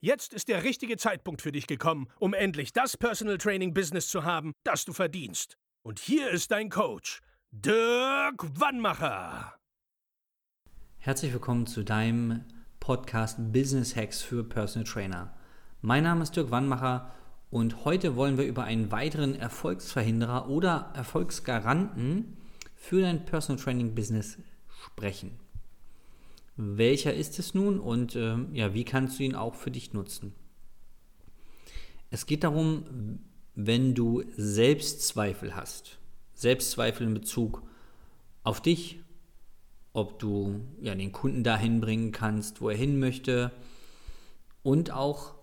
Jetzt ist der richtige Zeitpunkt für dich gekommen, um endlich das Personal Training Business zu haben, das du verdienst. Und hier ist dein Coach, Dirk Wannmacher. Herzlich willkommen zu deinem Podcast Business Hacks für Personal Trainer. Mein Name ist Dirk Wannmacher und heute wollen wir über einen weiteren Erfolgsverhinderer oder Erfolgsgaranten für dein Personal Training Business sprechen. Welcher ist es nun und äh, ja, wie kannst du ihn auch für dich nutzen? Es geht darum, wenn du Selbstzweifel hast, Selbstzweifel in Bezug auf dich, ob du ja, den Kunden dahin bringen kannst, wo er hin möchte und auch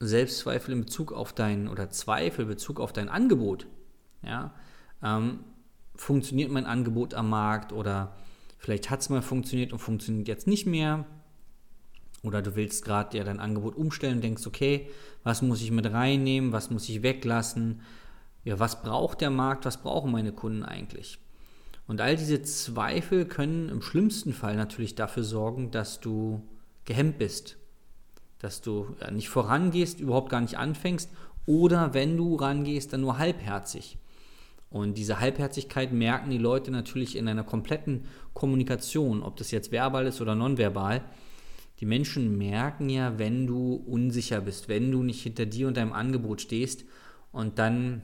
Selbstzweifel in Bezug auf dein oder Zweifel in Bezug auf dein Angebot. Ja, ähm, funktioniert mein Angebot am Markt oder Vielleicht hat es mal funktioniert und funktioniert jetzt nicht mehr. Oder du willst gerade ja dein Angebot umstellen und denkst, okay, was muss ich mit reinnehmen, was muss ich weglassen? Ja, was braucht der Markt, was brauchen meine Kunden eigentlich? Und all diese Zweifel können im schlimmsten Fall natürlich dafür sorgen, dass du gehemmt bist, dass du ja, nicht vorangehst, überhaupt gar nicht anfängst oder wenn du rangehst, dann nur halbherzig. Und diese Halbherzigkeit merken die Leute natürlich in einer kompletten Kommunikation, ob das jetzt verbal ist oder nonverbal. Die Menschen merken ja, wenn du unsicher bist, wenn du nicht hinter dir und deinem Angebot stehst und dann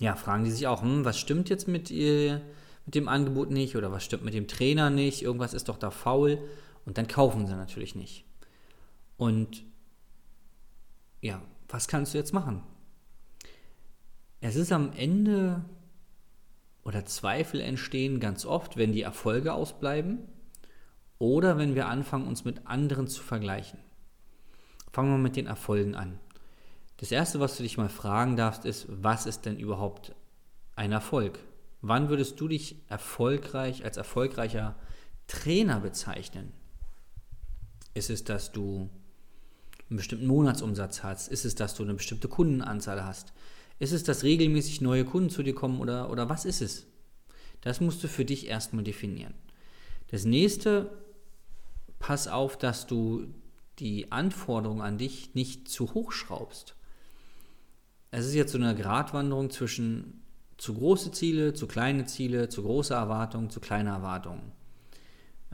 ja, fragen die sich auch, hm, was stimmt jetzt mit, ihr, mit dem Angebot nicht oder was stimmt mit dem Trainer nicht, irgendwas ist doch da faul und dann kaufen sie natürlich nicht. Und ja, was kannst du jetzt machen? Es ist am Ende oder Zweifel entstehen ganz oft, wenn die Erfolge ausbleiben oder wenn wir anfangen, uns mit anderen zu vergleichen. Fangen wir mit den Erfolgen an. Das Erste, was du dich mal fragen darfst, ist, was ist denn überhaupt ein Erfolg? Wann würdest du dich erfolgreich als erfolgreicher Trainer bezeichnen? Ist es, dass du einen bestimmten Monatsumsatz hast? Ist es, dass du eine bestimmte Kundenanzahl hast? Ist es, dass regelmäßig neue Kunden zu dir kommen oder, oder was ist es? Das musst du für dich erstmal definieren. Das nächste, pass auf, dass du die Anforderungen an dich nicht zu hoch schraubst. Es ist jetzt so eine Gratwanderung zwischen zu große Ziele, zu kleine Ziele, zu große Erwartungen, zu kleine Erwartungen.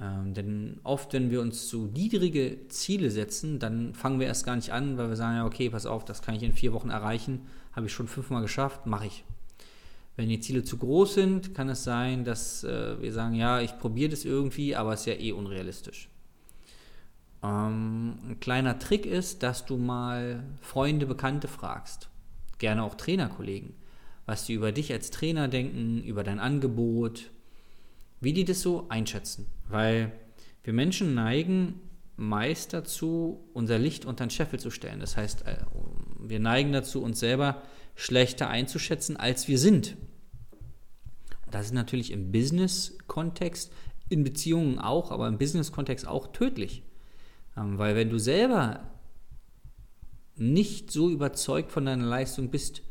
Ähm, denn oft, wenn wir uns zu niedrige Ziele setzen, dann fangen wir erst gar nicht an, weil wir sagen, ja, okay, pass auf, das kann ich in vier Wochen erreichen, habe ich schon fünfmal geschafft, mache ich. Wenn die Ziele zu groß sind, kann es sein, dass äh, wir sagen, ja, ich probiere das irgendwie, aber es ist ja eh unrealistisch. Ähm, ein kleiner Trick ist, dass du mal Freunde, Bekannte fragst, gerne auch Trainerkollegen, was die über dich als Trainer denken, über dein Angebot, wie die das so einschätzen. Weil wir Menschen neigen meist dazu, unser Licht unter den Scheffel zu stellen. Das heißt, äh, wir neigen dazu, uns selber schlechter einzuschätzen, als wir sind. Das ist natürlich im Business-Kontext, in Beziehungen auch, aber im Business-Kontext auch tödlich. Ähm, weil wenn du selber nicht so überzeugt von deiner Leistung bist,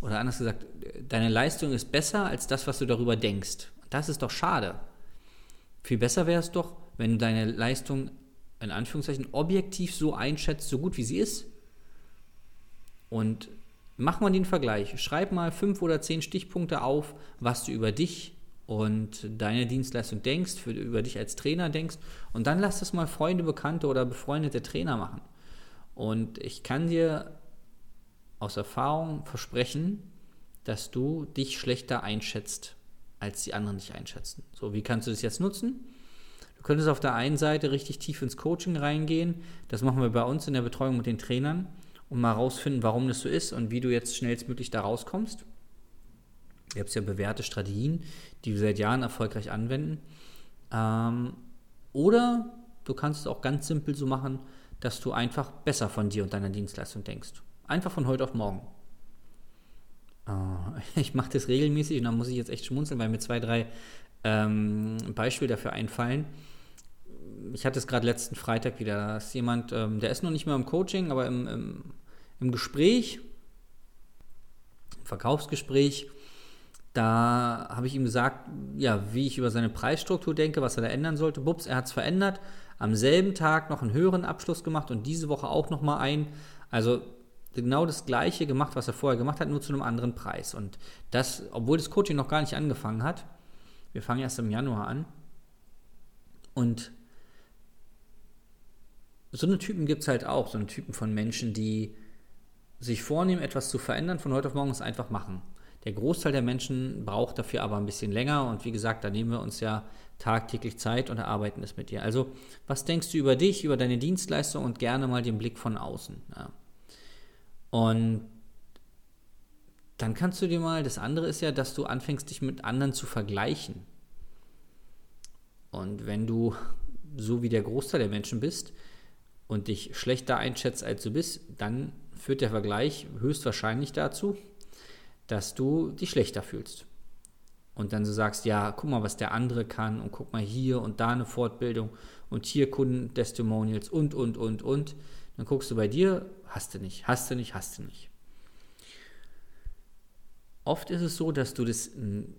oder anders gesagt, deine Leistung ist besser als das, was du darüber denkst. Das ist doch schade. Viel besser wäre es doch, wenn du deine Leistung in Anführungszeichen objektiv so einschätzt, so gut wie sie ist. Und mach mal den Vergleich. Schreib mal fünf oder zehn Stichpunkte auf, was du über dich und deine Dienstleistung denkst, für, über dich als Trainer denkst und dann lass das mal Freunde, Bekannte oder befreundete Trainer machen. Und ich kann dir aus Erfahrung versprechen, dass du dich schlechter einschätzt, als die anderen dich einschätzen. So, wie kannst du das jetzt nutzen? Du könntest auf der einen Seite richtig tief ins Coaching reingehen. Das machen wir bei uns in der Betreuung mit den Trainern, um mal rausfinden, warum das so ist und wie du jetzt schnellstmöglich da rauskommst. Ihr habt ja bewährte Strategien, die wir seit Jahren erfolgreich anwenden. Ähm, oder du kannst es auch ganz simpel so machen, dass du einfach besser von dir und deiner Dienstleistung denkst. Einfach von heute auf morgen. Äh, ich mache das regelmäßig und da muss ich jetzt echt schmunzeln, weil mir zwei, drei ähm, Beispiele dafür einfallen. Ich hatte es gerade letzten Freitag wieder. Da ist jemand, ähm, der ist noch nicht mehr im Coaching, aber im, im, im Gespräch, im Verkaufsgespräch, da habe ich ihm gesagt, ja, wie ich über seine Preisstruktur denke, was er da ändern sollte. Bups, er hat es verändert. Am selben Tag noch einen höheren Abschluss gemacht und diese Woche auch noch mal ein. Also genau das Gleiche gemacht, was er vorher gemacht hat, nur zu einem anderen Preis. Und das, obwohl das Coaching noch gar nicht angefangen hat. Wir fangen erst im Januar an. Und so eine Typen gibt es halt auch, so eine Typen von Menschen, die sich vornehmen, etwas zu verändern, von heute auf morgen es einfach machen. Der Großteil der Menschen braucht dafür aber ein bisschen länger und wie gesagt, da nehmen wir uns ja tagtäglich Zeit und erarbeiten es mit dir. Also, was denkst du über dich, über deine Dienstleistung und gerne mal den Blick von außen? Ja. Und dann kannst du dir mal, das andere ist ja, dass du anfängst, dich mit anderen zu vergleichen. Und wenn du so wie der Großteil der Menschen bist und dich schlechter einschätzt, als du bist, dann führt der Vergleich höchstwahrscheinlich dazu, dass du dich schlechter fühlst. Und dann so sagst, ja, guck mal, was der andere kann und guck mal hier und da eine Fortbildung und hier Kundentestimonials und, und, und, und. Dann guckst du bei dir, hast du nicht, hast du nicht, hast du nicht. Oft ist es so, dass du das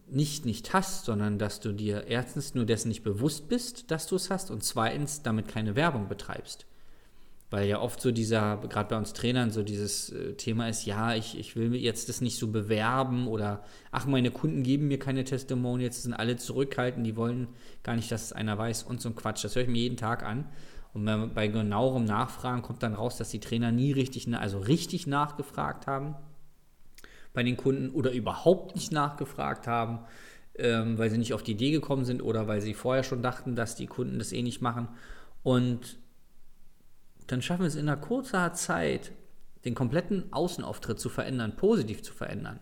nicht nicht hast, sondern dass du dir erstens nur dessen nicht bewusst bist, dass du es hast und zweitens damit keine Werbung betreibst. Weil ja oft so dieser, gerade bei uns Trainern, so dieses äh, Thema ist, ja, ich, ich will jetzt das nicht so bewerben oder ach, meine Kunden geben mir keine Testimonials, sind alle zurückhaltend, die wollen gar nicht, dass es einer weiß und so ein Quatsch. Das höre ich mir jeden Tag an. Und bei genauerem Nachfragen kommt dann raus, dass die Trainer nie richtig, also richtig nachgefragt haben bei den Kunden oder überhaupt nicht nachgefragt haben, ähm, weil sie nicht auf die Idee gekommen sind oder weil sie vorher schon dachten, dass die Kunden das eh nicht machen. Und dann schaffen wir es in einer kurzer Zeit, den kompletten Außenauftritt zu verändern, positiv zu verändern.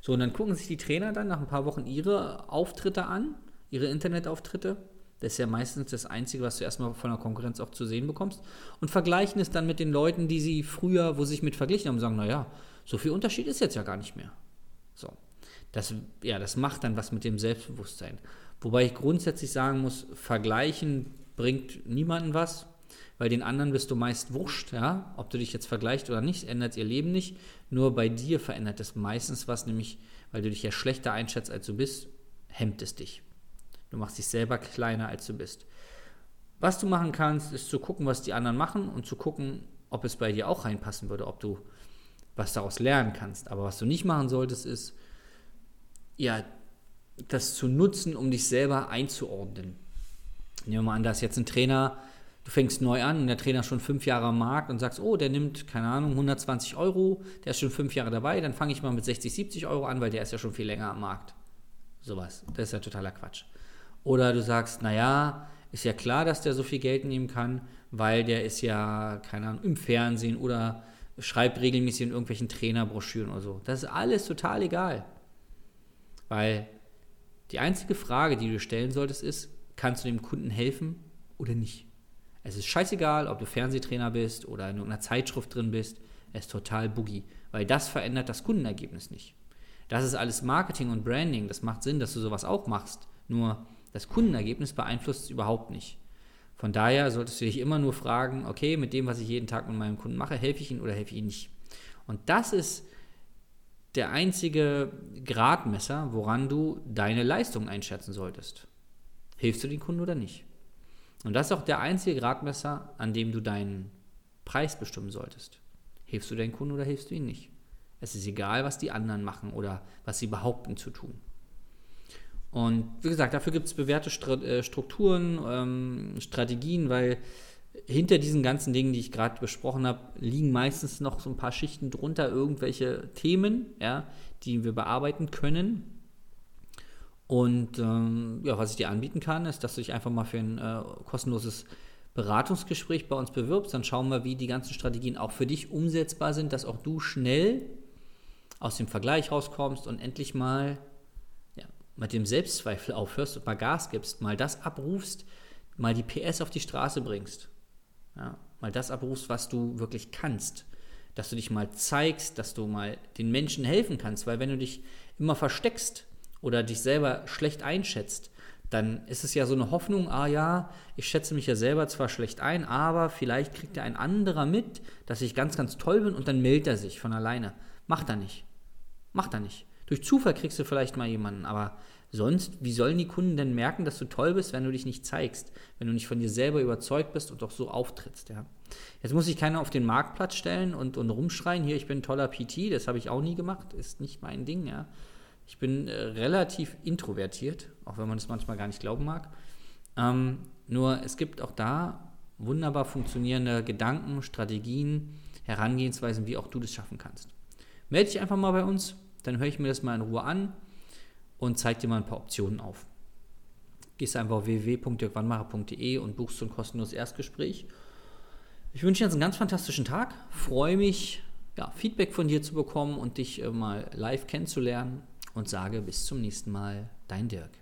So, und dann gucken sich die Trainer dann nach ein paar Wochen ihre Auftritte an, ihre Internetauftritte. Das ist ja meistens das Einzige, was du erstmal von der Konkurrenz auch zu sehen bekommst. Und vergleichen es dann mit den Leuten, die sie früher, wo sie sich mit verglichen haben, sagen, naja, so viel Unterschied ist jetzt ja gar nicht mehr. So. Das, ja, das macht dann was mit dem Selbstbewusstsein. Wobei ich grundsätzlich sagen muss, vergleichen bringt niemanden was weil den anderen bist du meist wurscht, ja, ob du dich jetzt vergleichst oder nicht, ändert ihr Leben nicht. Nur bei dir verändert es meistens was, nämlich weil du dich ja schlechter einschätzt, als du bist, hemmt es dich. Du machst dich selber kleiner, als du bist. Was du machen kannst, ist zu gucken, was die anderen machen und zu gucken, ob es bei dir auch reinpassen würde, ob du was daraus lernen kannst. Aber was du nicht machen solltest, ist, ja, das zu nutzen, um dich selber einzuordnen. Nehmen wir mal an, da ist jetzt ein Trainer, du fängst neu an und der Trainer ist schon fünf Jahre am Markt und sagst, oh, der nimmt, keine Ahnung, 120 Euro, der ist schon fünf Jahre dabei, dann fange ich mal mit 60, 70 Euro an, weil der ist ja schon viel länger am Markt. Sowas. Das ist ja totaler Quatsch. Oder du sagst, naja, ist ja klar, dass der so viel Geld nehmen kann, weil der ist ja, keine Ahnung, im Fernsehen oder schreibt regelmäßig in irgendwelchen Trainerbroschüren oder so. Das ist alles total egal. Weil die einzige Frage, die du stellen solltest, ist, kannst du dem Kunden helfen oder nicht? Es ist scheißegal, ob du Fernsehtrainer bist oder in irgendeiner Zeitschrift drin bist. Es ist total boogie, weil das verändert das Kundenergebnis nicht. Das ist alles Marketing und Branding. Das macht Sinn, dass du sowas auch machst. Nur das Kundenergebnis beeinflusst es überhaupt nicht. Von daher solltest du dich immer nur fragen, okay, mit dem, was ich jeden Tag mit meinem Kunden mache, helfe ich ihm oder helfe ich ihm nicht. Und das ist der einzige Gradmesser, woran du deine Leistung einschätzen solltest. Hilfst du den Kunden oder nicht? Und das ist auch der einzige Gradmesser, an dem du deinen Preis bestimmen solltest. Hilfst du deinen Kunden oder hilfst du ihn nicht? Es ist egal, was die anderen machen oder was sie behaupten zu tun. Und wie gesagt, dafür gibt es bewährte äh, Strukturen, ähm, Strategien, weil hinter diesen ganzen Dingen, die ich gerade besprochen habe, liegen meistens noch so ein paar Schichten drunter, irgendwelche Themen, ja, die wir bearbeiten können. Und ähm, ja, was ich dir anbieten kann, ist, dass du dich einfach mal für ein äh, kostenloses Beratungsgespräch bei uns bewirbst. Dann schauen wir, wie die ganzen Strategien auch für dich umsetzbar sind, dass auch du schnell aus dem Vergleich rauskommst und endlich mal mit dem Selbstzweifel aufhörst und mal Gas gibst, mal das abrufst, mal die PS auf die Straße bringst. Ja, mal das abrufst, was du wirklich kannst. Dass du dich mal zeigst, dass du mal den Menschen helfen kannst, weil wenn du dich immer versteckst oder dich selber schlecht einschätzt, dann ist es ja so eine Hoffnung, ah ja, ich schätze mich ja selber zwar schlecht ein, aber vielleicht kriegt ja ein anderer mit, dass ich ganz, ganz toll bin und dann meldet er sich von alleine. Macht er nicht. Macht er nicht. Durch Zufall kriegst du vielleicht mal jemanden, aber sonst, wie sollen die Kunden denn merken, dass du toll bist, wenn du dich nicht zeigst, wenn du nicht von dir selber überzeugt bist und auch so auftrittst, ja? Jetzt muss sich keiner auf den Marktplatz stellen und, und rumschreien, hier, ich bin ein toller PT, das habe ich auch nie gemacht, ist nicht mein Ding, ja. Ich bin äh, relativ introvertiert, auch wenn man das manchmal gar nicht glauben mag. Ähm, nur es gibt auch da wunderbar funktionierende Gedanken, Strategien, Herangehensweisen, wie auch du das schaffen kannst. Melde dich einfach mal bei uns, dann höre ich mir das mal in Ruhe an und zeige dir mal ein paar Optionen auf. Gehst einfach auf www.dirkwannmacher.de und buchst so ein kostenloses Erstgespräch. Ich wünsche dir jetzt einen ganz fantastischen Tag, freue mich, ja, Feedback von dir zu bekommen und dich äh, mal live kennenzulernen und sage bis zum nächsten Mal, dein Dirk.